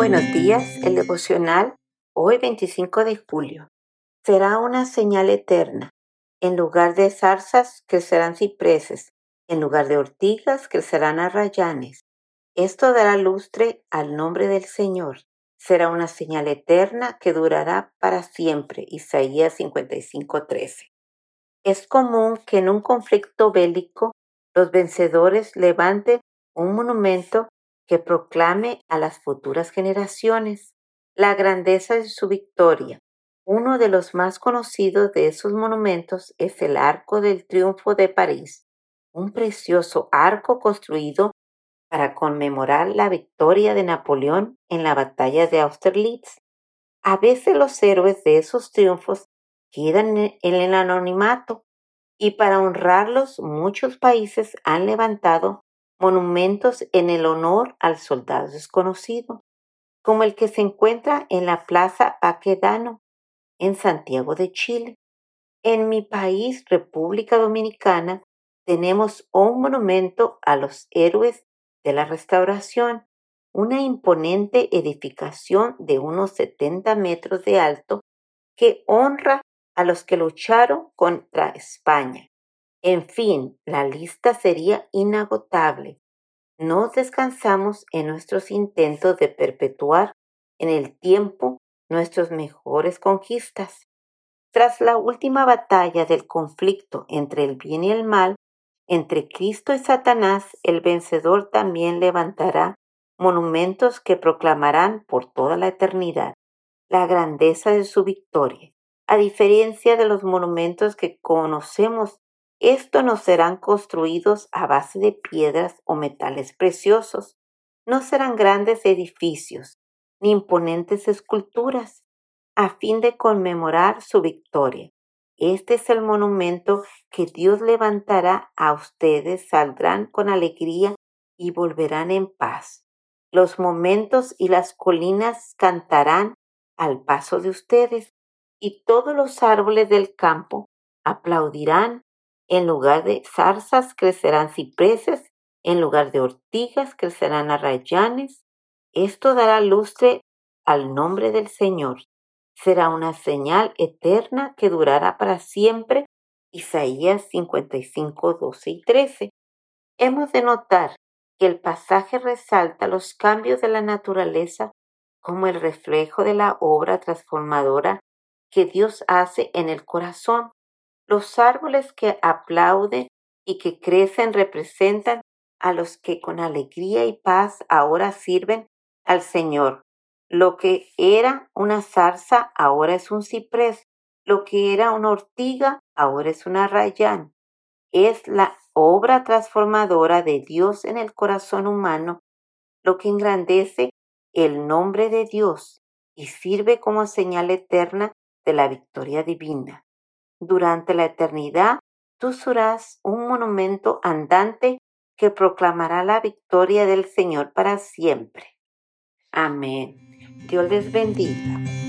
Buenos días, el devocional hoy 25 de julio. Será una señal eterna. En lugar de zarzas crecerán cipreses, en lugar de ortigas crecerán arrayanes. Esto dará lustre al nombre del Señor. Será una señal eterna que durará para siempre. Isaías 55:13. Es común que en un conflicto bélico los vencedores levanten un monumento que proclame a las futuras generaciones la grandeza de su victoria. Uno de los más conocidos de esos monumentos es el Arco del Triunfo de París, un precioso arco construido para conmemorar la victoria de Napoleón en la batalla de Austerlitz. A veces los héroes de esos triunfos quedan en el anonimato y para honrarlos muchos países han levantado monumentos en el honor al soldado desconocido, como el que se encuentra en la Plaza Aquedano, en Santiago de Chile. En mi país, República Dominicana, tenemos un monumento a los héroes de la restauración, una imponente edificación de unos 70 metros de alto que honra a los que lucharon contra España. En fin, la lista sería inagotable. No descansamos en nuestros intentos de perpetuar en el tiempo nuestras mejores conquistas. Tras la última batalla del conflicto entre el bien y el mal, entre Cristo y Satanás, el vencedor también levantará monumentos que proclamarán por toda la eternidad la grandeza de su victoria. A diferencia de los monumentos que conocemos estos no serán construidos a base de piedras o metales preciosos. No serán grandes edificios ni imponentes esculturas a fin de conmemorar su victoria. Este es el monumento que Dios levantará a ustedes, saldrán con alegría y volverán en paz. Los momentos y las colinas cantarán al paso de ustedes, y todos los árboles del campo aplaudirán en lugar de zarzas crecerán cipreses, en lugar de ortigas crecerán arrayanes. Esto dará lustre al nombre del Señor. Será una señal eterna que durará para siempre. Isaías 55, 12 y 13. Hemos de notar que el pasaje resalta los cambios de la naturaleza como el reflejo de la obra transformadora que Dios hace en el corazón los árboles que aplauden y que crecen representan a los que con alegría y paz ahora sirven al Señor. Lo que era una zarza ahora es un ciprés. Lo que era una ortiga ahora es una rayán. Es la obra transformadora de Dios en el corazón humano lo que engrandece el nombre de Dios y sirve como señal eterna de la victoria divina. Durante la eternidad, tú serás un monumento andante que proclamará la victoria del Señor para siempre. Amén. Dios les bendiga.